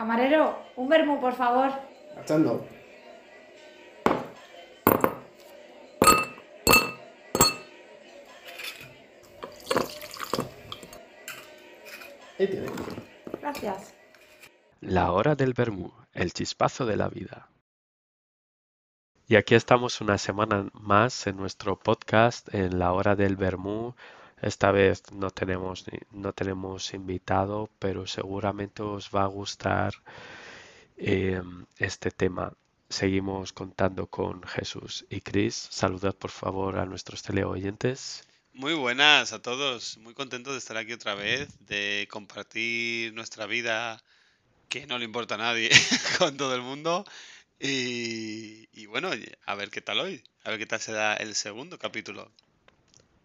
Camarero, un vermú, por favor. Marchando. Ahí tiene. Gracias. La hora del vermú, el chispazo de la vida. Y aquí estamos una semana más en nuestro podcast en la hora del vermú. Esta vez no tenemos, no tenemos invitado, pero seguramente os va a gustar eh, este tema. Seguimos contando con Jesús y Chris. Saludad por favor a nuestros teleoyentes. Muy buenas a todos, muy contento de estar aquí otra vez, de compartir nuestra vida que no le importa a nadie con todo el mundo y, y bueno, a ver qué tal hoy, a ver qué tal será el segundo capítulo.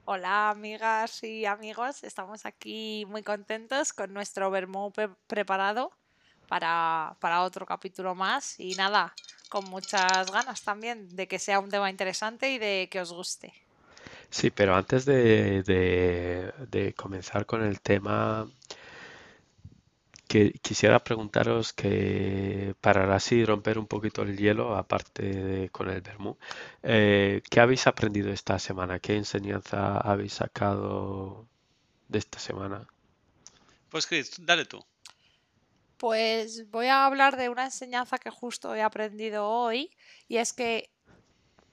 Hola amigas y amigos, estamos aquí muy contentos con nuestro vermú pre- preparado para, para otro capítulo más y nada, con muchas ganas también de que sea un tema interesante y de que os guste. Sí, pero antes de- de comenzar con el tema, que quisiera preguntaros que para así romper un poquito el hielo, aparte de con el vermú, eh, ¿qué habéis aprendido esta semana? ¿Qué enseñanza habéis sacado de esta semana? Pues Chris, dale tú. Pues voy a hablar de una enseñanza que justo he aprendido hoy y es que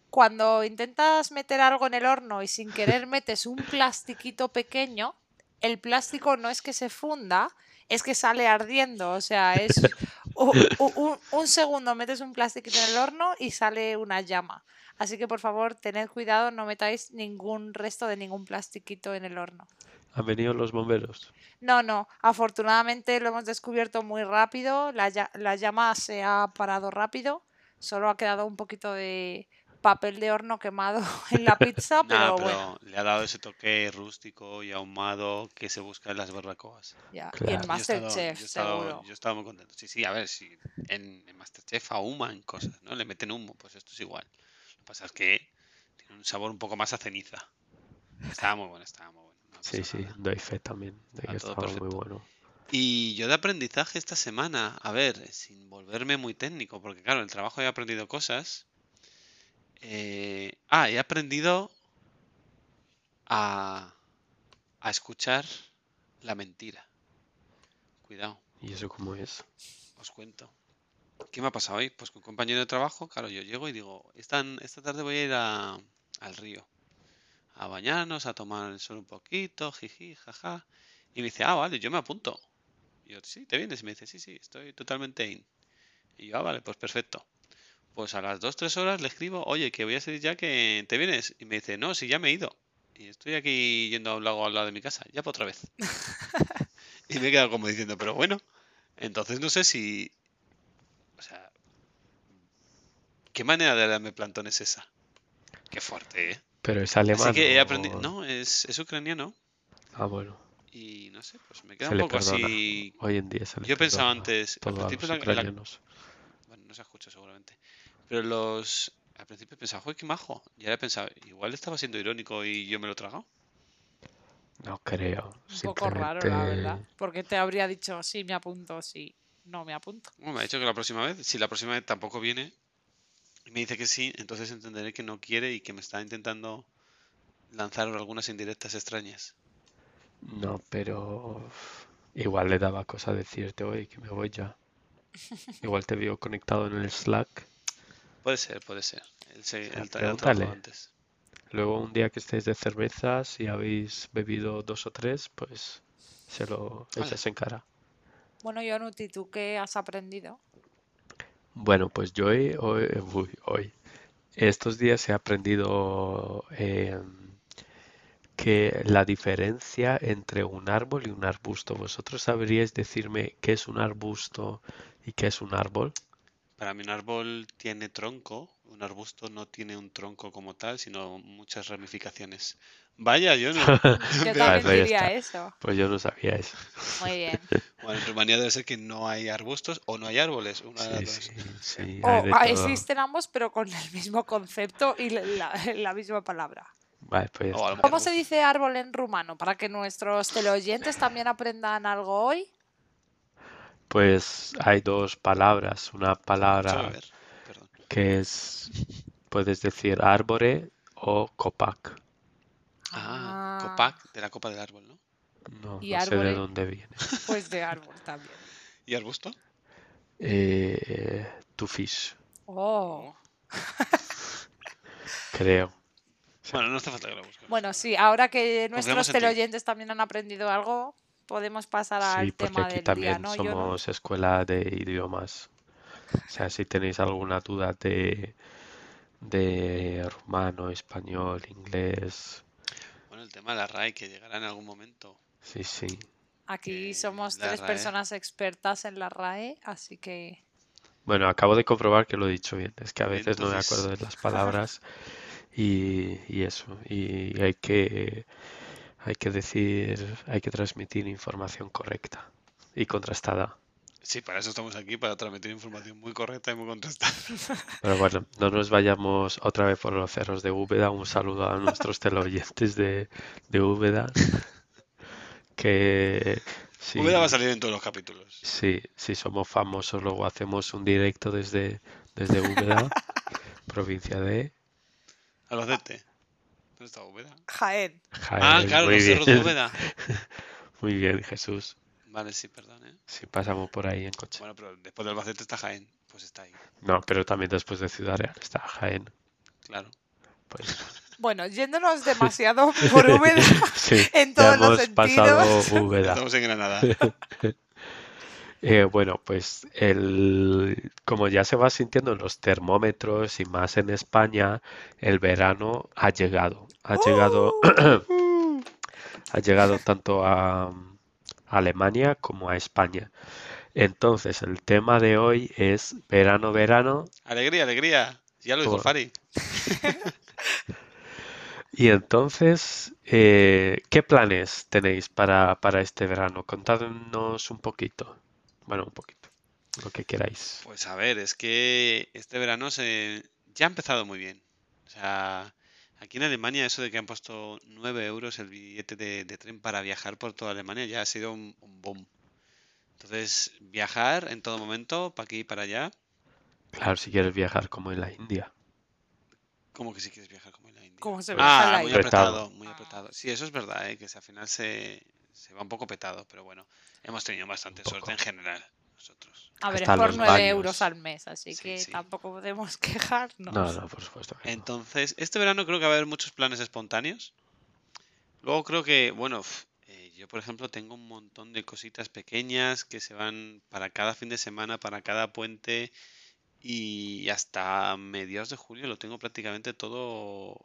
cuando intentas meter algo en el horno y sin querer metes un plastiquito pequeño, el plástico no es que se funda, es que sale ardiendo. O sea, es un, un segundo metes un plastiquito en el horno y sale una llama. Así que por favor, tened cuidado, no metáis ningún resto de ningún plastiquito en el horno. ¿Han venido los bomberos? No, no, afortunadamente lo hemos descubierto muy rápido, la, la llama se ha parado rápido, solo ha quedado un poquito de papel de horno quemado en la pizza, pero bueno, pero le ha dado ese toque rústico y ahumado que se busca en las barbacoas. ya. Y en Masterchef, yo he estado- seguro. yo he estado muy contento. Sí, sí, a ver, si en, en Masterchef ahuman cosas, ¿no? Le meten humo, pues esto es igual. Lo que pasa es que tiene un sabor un poco más a ceniza. Estaba muy bueno, estaba muy bueno. no Sí, sí, nada. doy fe también de que estaba muy bueno. Y yo de aprendizaje esta semana, a ver, sin volverme muy técnico, porque claro, en el trabajo he aprendido cosas. Eh, ah, he aprendido a, a escuchar la mentira. Cuidado. ¿Y eso cómo es? Os cuento. ¿Qué me ha pasado hoy? Pues con un compañero de trabajo, claro, yo llego y digo, esta, esta tarde voy a ir a- al río a bañarnos, a tomar el sol un poquito, jiji, jaja. Y me dice, ah, vale, yo me apunto. Y yo, sí, ¿te vienes? Y me dice, sí, sí, estoy totalmente in. Y yo, ah, vale, pues perfecto. Pues a las 2-3 horas le escribo, oye, que voy a salir ya, que te vienes. Y me dice, no, si ya me he ido. Y estoy aquí yendo a un lago al lado de mi casa, ya para otra vez. y me he quedado como diciendo, pero bueno, entonces no sé si, o sea, ¿qué manera de darme plantón es esa? Qué fuerte, ¿eh? Pero es alemán. Así que he o- aprendido. No, es, es ucraniano. Ah, bueno, Y no sé, pues me queda se un poco así. Hoy en día se Yo pensaba antes. Al principio la-. Bueno, no se escucha seguramente. Pero los. Al principio pensaba, joder, qué majo. Y ahora he pensado, igual estaba siendo irónico y yo me lo he tragado. No creo. Un poco raro, la verdad. Simplemente Porque te habría dicho, sí, me apunto, sí, no me apunto. Bueno, me ha dicho que la próxima vez, si la próxima vez tampoco viene y me dice que sí, entonces entenderé que no quiere y que me está intentando lanzar algunas indirectas extrañas. No, pero igual le daba cosa decirte hoy que me voy ya. Igual te vio conectado en el Slack. Puede ser, puede ser. Él se, él pregúntale. antes. Luego un día que estéis de cervezas y habéis bebido dos o tres, pues se lo Hala. echas en cara. Bueno, Yonuti, ¿tú qué has aprendido? Bueno, pues yo hoy, hoy, uy, hoy, estos días he aprendido em, que la diferencia entre un árbol y un arbusto. ¿Vosotros sabríais decirme qué es un arbusto y qué es un árbol? Para mí un árbol tiene tronco, un arbusto no tiene un tronco como tal, sino muchas ramificaciones. Vaya, yo no. Yo también diría eso. Pues yo no sabía eso. Muy bien. Bueno, en Rumanía debe ser que no hay arbustos o no hay árboles, una de Sí, las dos. sí, sí, O hay de todo. existen ambos, pero con el mismo concepto y la, la- misma palabra. Vale, pues. ¿Cómo se dice árbol en rumano? Para que nuestros teleoyentes también aprendan algo hoy. Pues hay dos palabras. Una palabra que es, puedes decir árbore o copac. Ah, Ah. copac de la copa del árbol, ¿no? No, ¿Y no sé de dónde viene. Pues de árbol también. ¿Y arbusto? Eh, tufish, Oh. creo. Bueno, no hace falta que lo busques. Bueno, sí, ahora que nuestros teleoyentes también han aprendido algo, podemos pasar al Sí, porque tema aquí del también día, ¿no? Yo no- somos escuela de idiomas. O sea, si tenéis alguna duda de, de rumano, español, inglés, Bueno, el tema de la RAI que llegará en algún momento. sí, sí. Aquí Eh, somos tres RAE. personas expertas en la RAE, así que Bueno, acabo de comprobar que lo he dicho bien. Es que a veces no me entonces- acuerdo de las palabras y, y eso. Y hay que, hay que decir, hay que transmitir información correcta y contrastada. Sí, para eso estamos aquí, para transmitir información muy correcta y muy contrastada. Pero bueno, no nos vayamos otra vez por los cerros de Úbeda. Un saludo a nuestros teleoyentes de, de Úbeda. Que sí, Úbeda va a salir en todos los capítulos. sí, si somos famosos, luego hacemos un directo desde, desde Úbeda, provincia de Albacete. ¿Dónde está Úbeda? Jaén. Ah, Jaén. claro, Muy los cerros de. Úbeda. Muy bien, Jesús. Vale, sí, perdón, ¿eh? Si pasamos por ahí en coche. Bueno, pero después de Albacete está Jaén. Pues está ahí, No, pero también después de Ciudad Real está Jaén. claro. Pues Bueno, yéndonos demasiado por Úbeda sí, en ya todos los hemos pasado sentidos. Úbeda. Estamos en Granada. Eh, bueno, pues el, como ya se va sintiendo en los termómetros y más en España, el verano ha llegado. Ha llegado, ha llegado tanto a, a Alemania como a España. Entonces, el tema de hoy es verano, verano. Alegría, alegría. Ya lo dijo Por- Fari. Y entonces, eh, ¿qué planes tenéis para, para este verano? Contadnos un poquito. Bueno, un poquito. Lo que queráis. Pues a ver, es que este verano se... ya ha empezado muy bien. O sea, aquí en Alemania eso de que han puesto 9 euros el billete de, de tren para viajar por toda Alemania ya ha sido un, un boom. Entonces, viajar en todo momento, para aquí y para allá, Claro, si quieres viajar como en la India. como que si quieres viajar como en la India. Como se viaja Ah, la muy India. Apretado, muy apretado. Sí, eso es verdad, ¿eh? que si al final se, se va un poco petado, pero bueno, hemos tenido bastante suerte en general nosotros. A ver, es por los 9 baños. euros al mes, así Sí, que sí. tampoco podemos quejarnos. No, no, por supuesto que no. Entonces, este verano creo que va a haber muchos planes espontáneos. Luego creo que, bueno, eh, yo por ejemplo tengo un montón de cositas pequeñas que se van para cada fin de semana, para cada puente y hasta mediados de julio lo tengo prácticamente todo,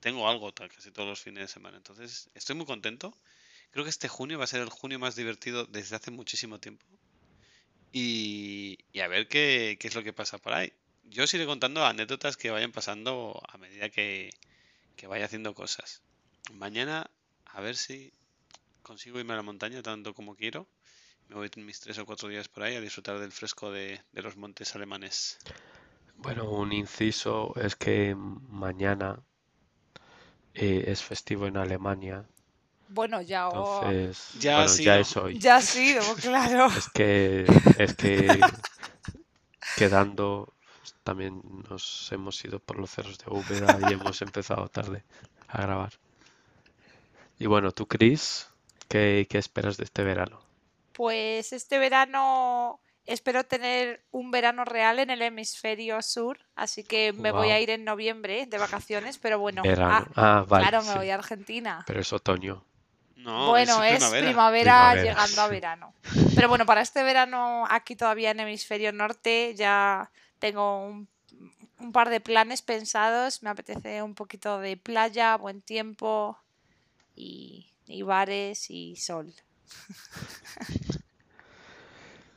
tengo algo casi todos los fines de semana. Entonces, estoy muy contento. Creo que este junio va a ser el junio más divertido desde hace muchísimo tiempo. Y, a ver qué, qué es lo que pasa por ahí. Yo os iré contando anécdotas que vayan pasando a medida que, que vaya haciendo cosas. Mañana, a ver si consigo irme a la montaña tanto como quiero. Me voy mis tres o cuatro días por ahí a disfrutar del fresco de, de los montes alemanes. Bueno, un inciso es que mañana eh, es festivo en Alemania. Bueno, ya, oh, Entonces, Ya ha es hoy. ya ha sido, claro. Es que, es que quedando, también nos hemos ido por los cerros de Úbeda y hemos empezado tarde a grabar. Y bueno, tú, Chris, ¿qué, qué esperas de este verano? Pues este verano espero tener un verano real en el hemisferio sur, así que me voy a ir en noviembre de vacaciones, pero bueno, Verano. ah, Ah, vale, claro, me sí. voy a Argentina. Pero es otoño. No, Bueno, es es primavera. primavera Primavera. llegando a verano. Pero bueno, para este verano aquí todavía en hemisferio norte ya tengo un, un par de planes pensados. Me apetece un poquito de playa, buen tiempo y, y bares y sol.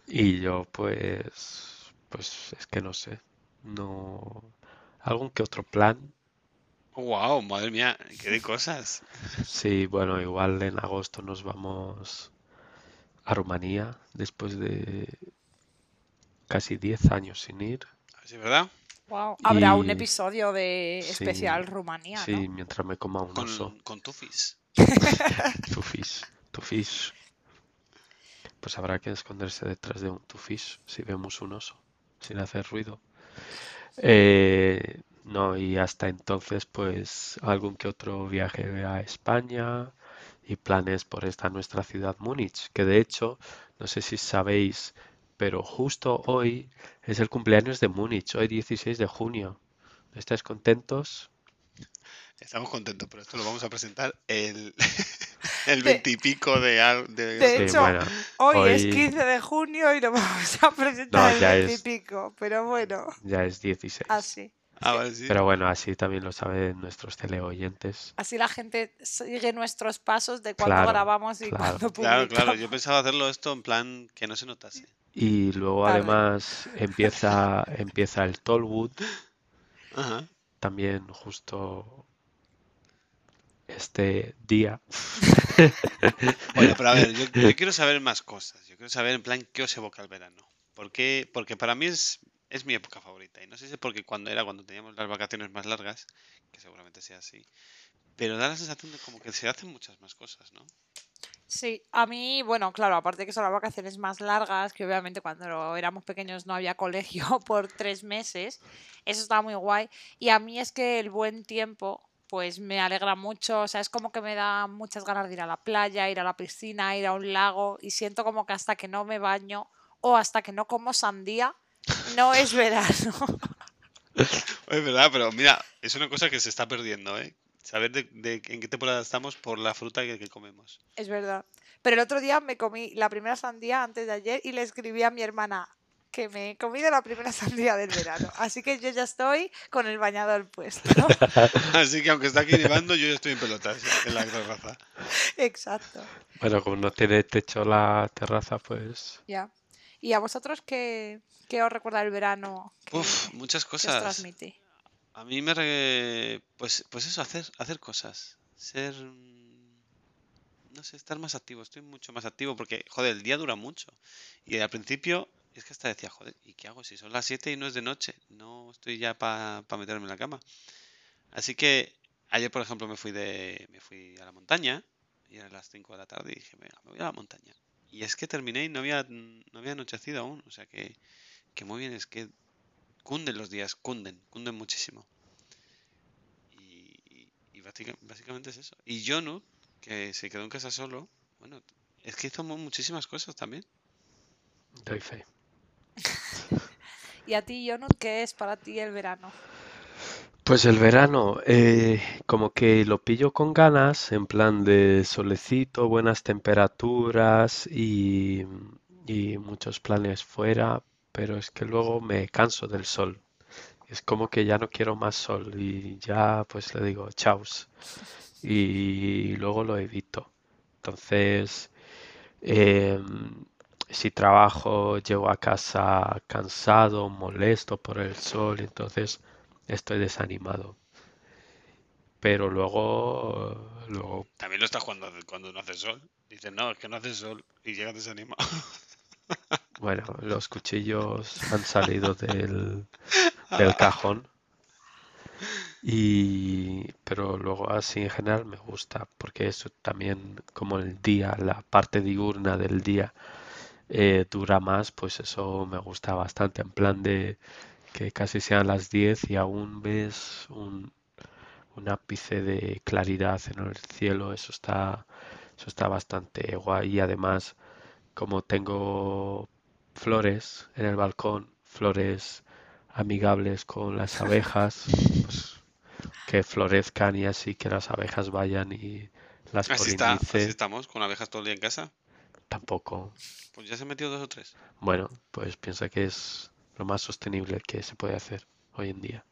Y yo, pues, pues es que no sé. No. ¿Algún que otro plan? Wow, madre mía, qué de cosas. Sí, bueno, igual en agosto nos vamos a Rumanía después de casi 10 años sin ir. ¿Sí, verdad? Wow. Habrá un episodio de sí, especial Rumanía, Sí, ¿no? mientras me coma un oso. Con, con tufis. Tu fish, tu fish. pues habrá que esconderse detrás de un tufish si vemos un oso, sin hacer ruido. Eh, no, y hasta entonces, pues algún que otro viaje a España y planes por esta nuestra ciudad Múnich, que de hecho, no sé si sabéis, pero justo hoy es el cumpleaños de Múnich, hoy 16 de junio. ¿Estáis contentos? Estamos contentos, pero esto lo vamos a presentar el, el veintipico de, de- de Sí, hecho, bueno, Hoy, es hoy 15 de junio y lo vamos a presentar No, el es- pico, pero bueno, ya es 16. así. Ah, vale, sí. Pero bueno, así también lo saben nuestros teleoyentes. Así la gente sigue nuestros pasos de cuando Claro, grabamos y claro. cuando Claro, publicamos. claro, yo pensaba hacerlo esto en plan que no se notase. Y luego Vale. además empieza, empieza el Tollwood, Ajá. también justo este día. Bueno, pero a ver, yo, yo quiero saber más cosas. Yo quiero saber en plan qué os evoca el verano. ¿Por qué? Porque para mí es, es mi época favorita. Y no sé si es porque cuando era cuando teníamos las vacaciones más largas, que seguramente sea así, pero da la sensación de como que se hacen muchas más cosas, ¿no? Sí, a mí, bueno, claro, aparte que son las vacaciones más largas, que obviamente cuando éramos pequeños no había colegio por tres meses, eso estaba muy guay. Y a mí es que el buen tiempo, pues me alegra mucho, o sea, es como que me da muchas ganas de ir a la playa, ir a la piscina, ir a un lago, y siento como que hasta que no me baño o hasta que no como sandía, no es verano. Es verdad, pero mira, es una cosa que se está perdiendo, ¿eh? Saber de, de en qué temporada estamos por la fruta que, que comemos. Es verdad. Pero el otro día me comí la primera sandía antes de ayer y le escribí a mi hermana que me he comido la primera sandía del verano. Así que yo ya estoy con el bañador puesto. Así que aunque está aquí nevando, yo ya estoy en pelotas en la terraza. Exacto. Bueno, como no tiene techo la terraza, pues Ya. ¿Y a vosotros qué, qué os recuerda el verano? que- Uf, muchas que os cosas. transmite? A mí me... re- Pues, pues eso, hacer, hacer cosas. Ser... mm, No sé, estar más activo. Estoy mucho más activo porque, joder, el día dura mucho. Y al principio es que hasta decía, joder, ¿y qué hago si son las 7 y no es de noche? No estoy ya para meterme en la cama. Así que ayer, por ejemplo, me fui de me fui a la montaña y eran las 5 de la tarde y dije, venga, me voy a la montaña. Y es que terminé y no había, no había anochecido aún. O sea que, que muy bien, es que cunden los días, cunden, cunden muchísimo. Y, y- y básica- básicamente es eso. Y Jonu, que se quedó en casa solo, bueno, es que hizo mu- muchísimas cosas también. doy fe. ¿Y a ti, Jonut, qué es para ti el verano? Pues el verano, eh, como que lo pillo con ganas, en plan de solecito, buenas temperaturas y, y muchos planes fuera, pero es que luego me canso del sol. Es como que ya no quiero más sol y ya pues le digo chaus y luego lo evito. Entonces, em, si trabajo, llego a casa cansado, molesto por el sol, entonces estoy desanimado. Pero luego, luego, También lo estás cuando, cuando no hace sol. Dices, no, es que no hace sol y llegas desanimado. bueno, los cuchillos han salido del, del cajón. Y, pero luego así en general me gusta, porque eso también, como el día, la parte diurna del día eh, dura más, pues eso me gusta bastante, en plan de que casi sean las 10 y aún ves un, un ápice de claridad en el cielo, eso está, eso está bastante guay y además como tengo flores en el balcón, flores amigables con las abejas, pues que florezcan y así que las abejas vayan y las Así está, así estamos, con abejas todo el día en casa. tampoco. Pues ya se han metido dos o tres. Bueno, pues piensa que es lo más sostenible que se puede hacer hoy en día.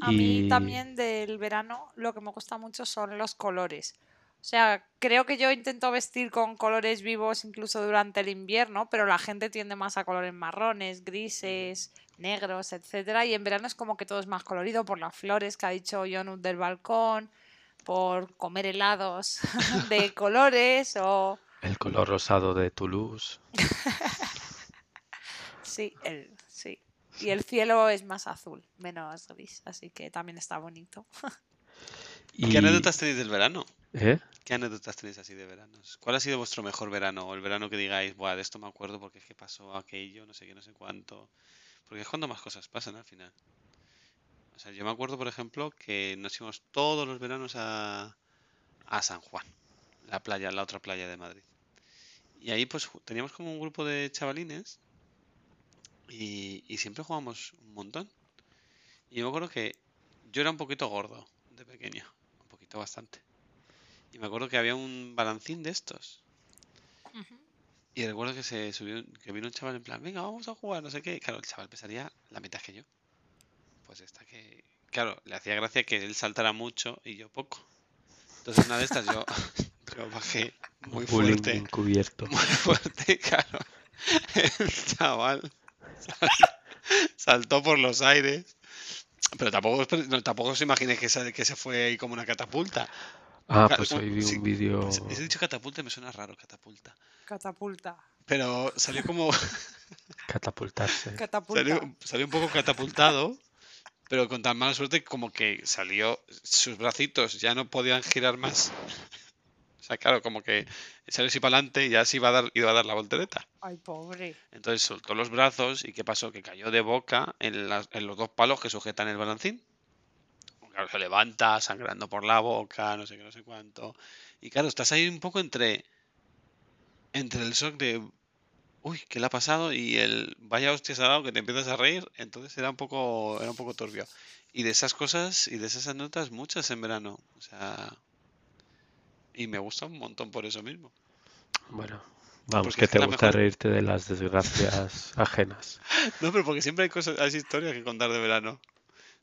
A mí también del verano lo que me gusta mucho son los colores. O sea, creo que yo intento vestir con colores vivos incluso durante el invierno, pero la gente tiende más a colores marrones, grises, negros, etcétera. Y en verano es como que todo es más colorido por las flores que ha dicho Jonut del balcón, por comer helados de colores o el color rosado de Toulouse. sí, el sí. Y el cielo es más azul, menos gris, así que también está bonito. Y, ¿Qué anécdotas tenéis del verano? ¿eh? ¿Qué anécdotas tenéis así de veranos? ¿Cuál ha sido vuestro mejor verano? O el verano que digáis, Buah, de esto me acuerdo porque es que pasó aquello, no sé qué, no sé cuánto. Porque es cuando más cosas pasan al final. O sea, yo me acuerdo, por ejemplo, que nos íbamos todos los veranos a, a San Juan, la playa, la otra playa de Madrid. Y ahí pues teníamos como un grupo de chavalines y, y siempre jugábamos un montón. Y yo me acuerdo que yo era un poquito gordo de pequeño, un poquito bastante. Y me acuerdo que había un balancín de estos. Y recuerdo que se subió, que vino un chaval en plan, venga, vamos a jugar, no sé qué. Claro, el chaval pesaría la mitad que yo. Pues esta que, claro, le hacía gracia que él saltara mucho y yo poco. Entonces una de estas yo, yo bajé muy fuerte, encubierto. muy fuerte, claro. El chaval saltó por los aires. Pero tampoco, os- no, tampoco os imaginéis que se, que se fue ahí como una catapulta. Ah, pues hoy vi un vídeo. He dicho catapulta y me suena raro, catapulta. Catapulta. Pero salió como, catapultarse. Catapulta. Salió, salió un poco catapultado, pero con tan mala suerte como que salió, sus bracitos ya no podían girar más. Sea, claro, como que salió así para adelante y ya se iba a dar, iba a dar la voltereta. Ay, pobre. Entonces soltó los brazos y ¿qué pasó? Que cayó de boca en, los dos palos que sujetan el balancín. Claro, se levanta sangrando por la boca, no sé qué, no sé cuánto. Y claro, estás ahí un poco entre, entre el shock de, uy, ¿qué le ha pasado? Y el, vaya hostias ha dado que te empiezas a reír. Entonces era un poco, era un poco turbio. Y de esas cosas y de esas anécdotas, muchas en verano. O sea, y me gusta un montón por eso mismo. Bueno, vamos, Porque que te gusta mejor- reírte de las desgracias ajenas. No, pero porque siempre hay cosas, hay historias que contar de verano.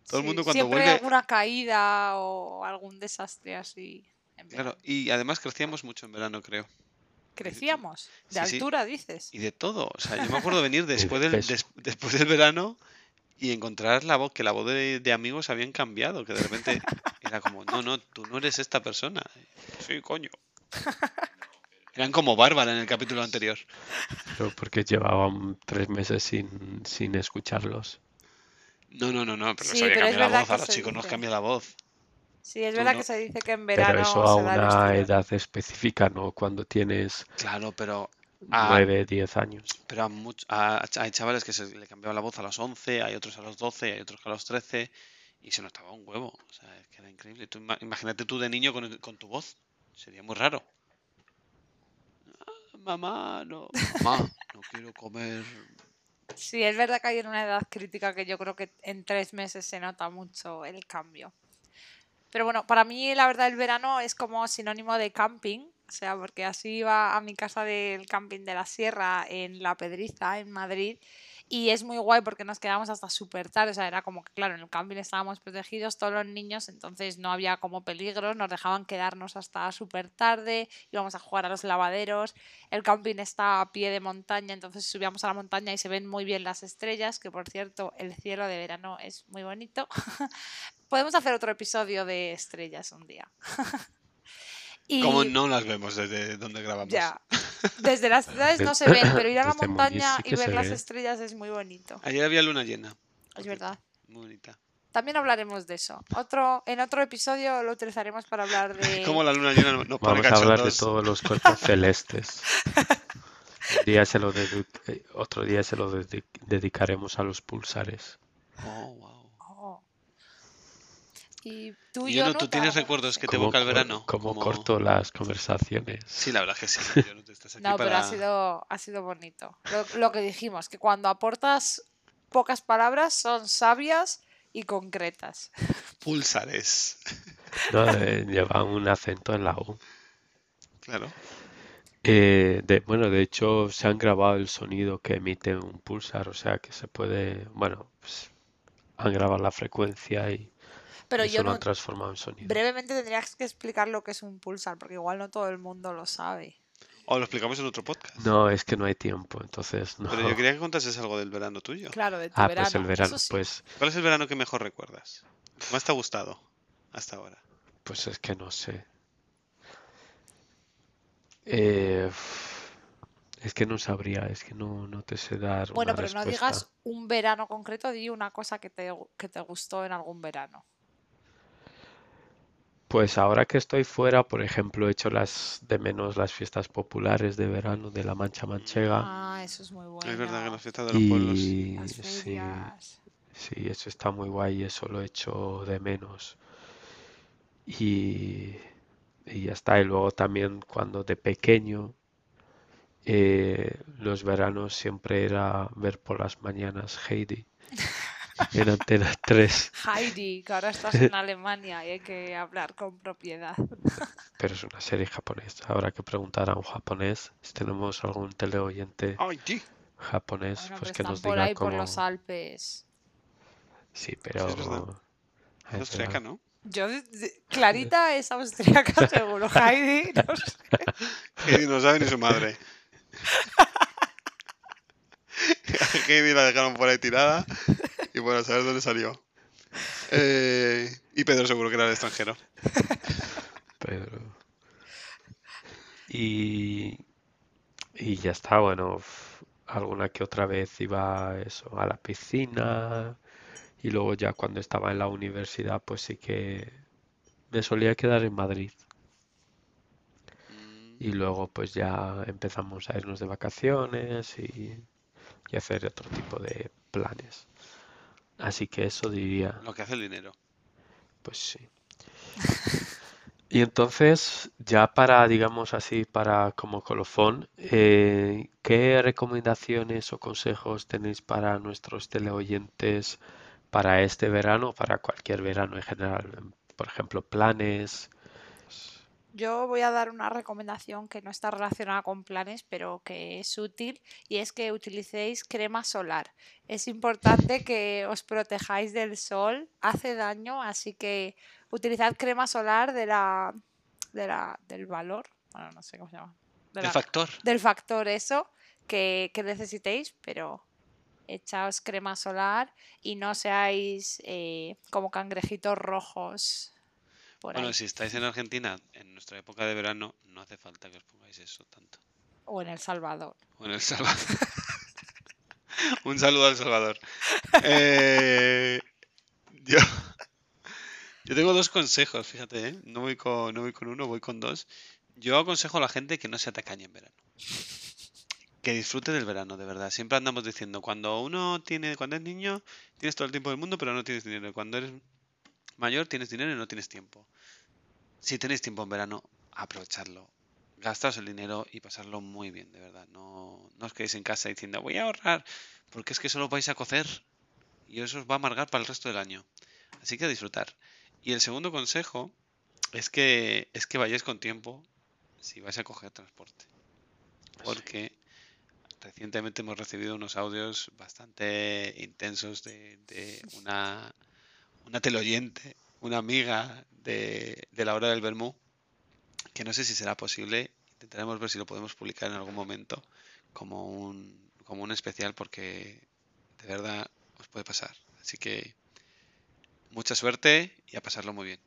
Todo el mundo cuando siempre vuelve. hay alguna caída o algún desastre así. Claro, y además crecíamos mucho en verano, creo. Crecíamos. De Sí, sí. altura, dices. Y de todo. O sea, yo me acuerdo venir después del, des- después del verano y encontrar la voz, que la voz de, de amigos habían cambiado, que de repente era como, no, no, tú no eres esta persona. Sí, coño. Eran como Bárbara en el capítulo anterior. Pero porque llevaban tres meses sin, sin escucharlos. No, no, no, no, pero Sí, pero es cambiado la voz, a los chicos nos dice. cambia la voz. Sí, es verdad no- que se dice que en Pero verano eso a se da el una edad específica, ¿no? Cuando tienes Claro, pero a, nueve, diez años. pero a much- a- hay chavales que se le cambiaba la voz a los 11, hay otros a los 12, hay otros que a los 13 y se notaba un huevo. O sea, es que era increíble. Tú imagínate tú de niño con, con tu voz. Sería muy raro. Ah, mamá, no. Mamá, no quiero comer. Sí, es verdad que hay una edad crítica que yo creo que en tres meses se nota mucho el cambio. Pero bueno, para mí la verdad el verano es como sinónimo de camping, o sea, porque así iba a mi casa del camping de la Sierra en La Pedriza, en Madrid, y es muy guay porque nos quedamos hasta súper tarde, o sea, era como que claro, en el camping estábamos protegidos todos los niños, entonces no había como peligros, nos dejaban quedarnos hasta súper tarde, íbamos a jugar a los lavaderos, el camping está a pie de montaña, entonces subíamos a la montaña y se ven muy bien las estrellas, que por cierto, el cielo de verano es muy bonito. Podemos hacer otro episodio de estrellas un día. y ¿Cómo no las vemos desde donde grabamos? ya, desde las ciudades no se ven, pero ir a la Desde montaña sí y ver las ve. estrellas es muy bonito. Ayer había luna llena. Es verdad. Muy bonita. También hablaremos de eso. Otro, en otro episodio lo utilizaremos para hablar de... Como la luna llena nos pone Vamos a hablar de todos los cuerpos celestes. Un día se lo dedu- eh, otro día se lo dedi- dedicaremos a los pulsares. Oh, wow. Y tú, Y yo no, ¿tú tienes recuerdos que te ¿Cómo evoca el verano? cómo Como- corto las conversaciones? Sí, la verdad es que sí. Yo no te estás aquí No, pero ha sido, ha sido bonito. Lo, lo que dijimos, que cuando aportas pocas palabras son sabias y concretas. Pulsares. No, eh, lleva un acento en la U. Claro. Eh, de, bueno, de hecho se han grabado el sonido que emite un pulsar, o sea que se puede, bueno, pues, han grabado la frecuencia y Pero eso yo lo no, han transformado en sonido. brevemente tendrías que explicar lo que es un pulsar, porque igual no todo el mundo lo sabe. O lo explicamos en otro podcast. No, es que no hay tiempo, entonces no. Pero yo quería que contases algo del verano tuyo. Claro, de tu Ah, verano. pues el verano, sí. pues, ¿Cuál es el verano que mejor recuerdas? ¿Qué más te ha gustado hasta ahora? pues es que no sé. Eh, es que no sabría, es que no, no te sé dar Bueno, una pero no digas un verano concreto, di una cosa que te, que te gustó en algún verano. Pues ahora que estoy fuera, por ejemplo, he hecho las de menos las fiestas populares de verano de la Mancha Manchega Ah, eso es muy bueno. Es verdad que las fiestas de los pueblos. Las sí, sí, eso está muy guay, eso lo he hecho de menos. Y, y ya está. Y luego también cuando de pequeño, eh, los veranos siempre era ver por las mañanas Heidi en Antena 3. Heidi, que ahora estás en Alemania y hay que hablar con propiedad. Pero es una serie japonesa. Habrá que preguntar a un japonés si tenemos algún teleoyente japonés, Bueno, pues que están nos por diga ahí por cómo. los Alpes. Sí, pero Es es austriaca. ¿no? Yo, Clarita es austriaca seguro. Heidi, no sé. Heidi no sabe ni su madre. Heidi la dejaron por ahí tirada y bueno, a saber dónde salió. Eh, y Pedro seguro que era el extranjero. Pedro. Y, y ya está, bueno, alguna que otra vez iba eso, a la piscina y luego ya cuando estaba en la universidad pues sí que me solía quedar en Madrid Mm, y luego pues ya empezamos a irnos de vacaciones y, y hacer otro tipo de planes. Así que eso diría. Lo que hace el dinero. Pues sí. Y entonces, ya para, digamos así, para como colofón, eh, ¿qué recomendaciones o consejos tenéis para nuestros teleoyentes para este verano, para cualquier verano en general? Por ejemplo, planes. Yo voy a dar una recomendación que no está relacionada con planes, pero que es útil, y es que utilicéis crema solar. Es importante que os protejáis del sol, hace daño, así que utilizad crema solar de la, de la, del valor, bueno, no sé cómo se llama, de El la- factor. del factor eso que, que necesitéis, pero echaos crema solar y no seáis eh, como cangrejitos rojos por Bueno, ahí. si estáis en Argentina, en nuestra época de verano, no hace falta que os pongáis eso tanto. O en El Salvador. O en El Salvador. Un saludo al Salvador. Eh, yo, yo tengo dos consejos, fíjate, ¿eh? No voy con, no voy con uno, voy con dos. Yo aconsejo a la gente que no se atacañe en verano. Que disfrute del verano, de verdad. Siempre andamos diciendo, cuando uno tiene, cuando es niño, tienes todo el tiempo del mundo, pero no tienes dinero. Cuando eres mayor, tienes dinero y no tienes tiempo. Si tenéis tiempo en verano, aprovechadlo. Gastaos el dinero y pasarlo muy bien, de verdad. No, no os quedéis en casa diciendo, voy a ahorrar, porque es que solo vais a cocer y eso os va a amargar para el resto del año. Así que a disfrutar. Y el segundo consejo es que, es que vayáis con tiempo si vais a coger transporte. Porque recientemente hemos recibido unos audios bastante intensos de, de una, una teleoyente, una amiga de, de la hora del Bermú, que no sé si será posible. Intentaremos ver si lo podemos publicar en algún momento como un, como un especial porque de verdad os puede pasar. Así que mucha suerte y a pasarlo muy bien.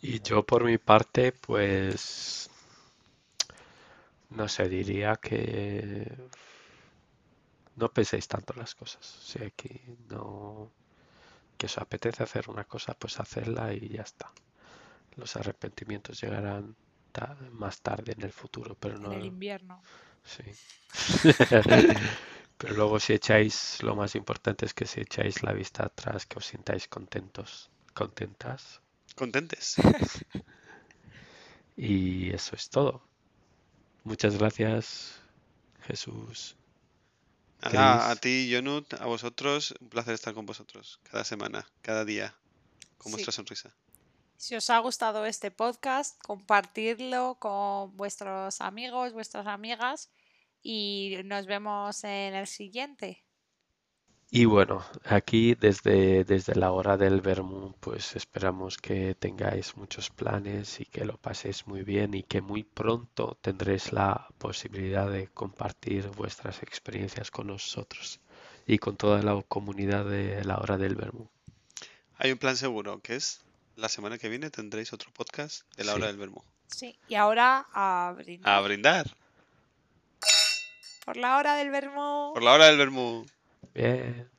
Y yo por mi parte, pues, no sé, diría que no penséis tanto las cosas. Si aquí no, que os apetece hacer una cosa, pues hacerla y ya está. Los arrepentimientos llegarán ta- más tarde en el futuro, pero En el no, invierno. sí. Pero luego si echáis, lo más importante es que si echáis la vista atrás, que os sintáis contentos, contentas. Contentes. Y eso es todo. Muchas gracias, Jesús. Nada, a ti, Jonut, a vosotros, un placer estar con vosotros cada semana, cada día, con Sí. vuestra sonrisa. Si os ha gustado este podcast, compartidlo con vuestros amigos, vuestras amigas y nos vemos en el siguiente. Y bueno, aquí desde, desde la hora del vermú, pues esperamos que tengáis muchos planes y que lo paséis muy bien y que muy pronto tendréis la posibilidad de compartir vuestras experiencias con nosotros y con toda la comunidad de la hora del vermú. Hay un plan seguro, que es la semana que viene tendréis otro podcast de la hora Sí. del Bermú. Sí, y ahora a brindar. A brindar Por la hora del vermú. por la hora del Bien.